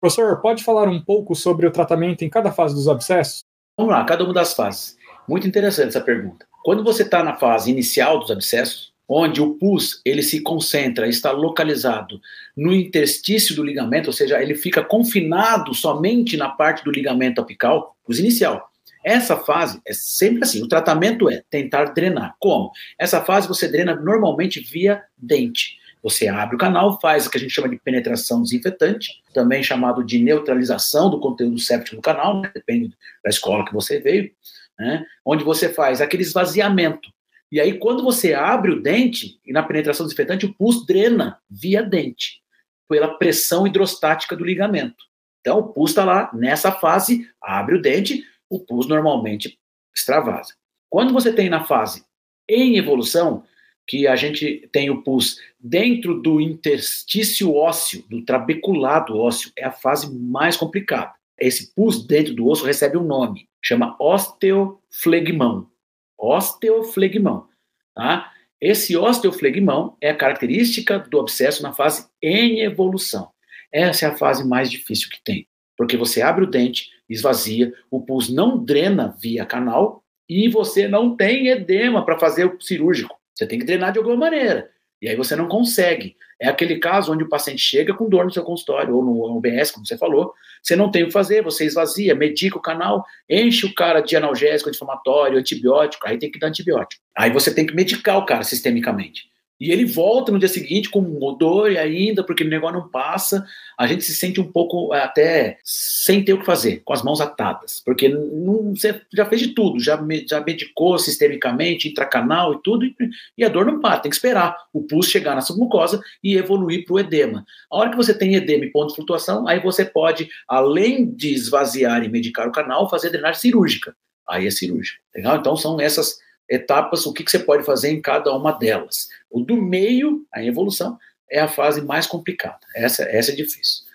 Professor, pode falar um pouco sobre o tratamento em cada fase dos abscessos? Vamos lá, cada uma das fases. Muito interessante essa pergunta. Quando você está na fase inicial dos abscessos, onde o pus ele se concentra, está localizado no interstício do ligamento, ou seja, ele fica confinado somente na parte do ligamento apical, pus inicial. Essa fase é sempre assim, o tratamento é tentar drenar. Como? Essa fase você drena normalmente via dente. Você abre o canal, faz o que a gente chama de penetração desinfetante, também chamado de neutralização do conteúdo séptico do canal, né? depende da escola que você veio, né? onde você faz aquele esvaziamento e aí, quando você abre o dente, e na penetração desinfetante, o pus drena via dente, pela pressão hidrostática do ligamento. Então, o pus está lá, nessa fase, abre o dente, o pus normalmente extravasa. Quando você tem na fase em evolução, que a gente tem o pus dentro do interstício ósseo, do trabeculado ósseo, é a fase mais complicada. Esse pus dentro do osso recebe um nome, chama osteoflegmão osteoflegmão. Tá? Esse osteoflegmão é a característica do abscesso na fase em evolução. Essa é a fase mais difícil que tem, porque você abre o dente, esvazia, o pus não drena via canal e você não tem edema para fazer o cirúrgico. Você tem que drenar de alguma maneira. E aí você não consegue. É aquele caso onde o paciente chega com dor no seu consultório, ou no UBS, como você falou, você não tem o que fazer, você esvazia, medica o canal, enche o cara de analgésico, anti-inflamatório, antibiótico, aí tem que dar antibiótico. Aí você tem que medicar o cara sistemicamente. E ele volta no dia seguinte com dor e ainda, porque o negócio não passa, a gente se sente um pouco é, até sem ter o que fazer, com as mãos atadas, porque não, você já fez de tudo, já, já medicou sistemicamente, intracanal e tudo, e, e a dor não para, tem que esperar o pulso chegar na submucosa e evoluir para o edema. A hora que você tem edema e ponto de flutuação, aí você pode, além de esvaziar e medicar o canal, fazer drenagem cirúrgica. Aí é cirúrgica. Legal? Então são essas etapas, o que, que você pode fazer em cada uma delas. O do meio, a evolução, é a fase mais complicada. Essa, essa é difícil.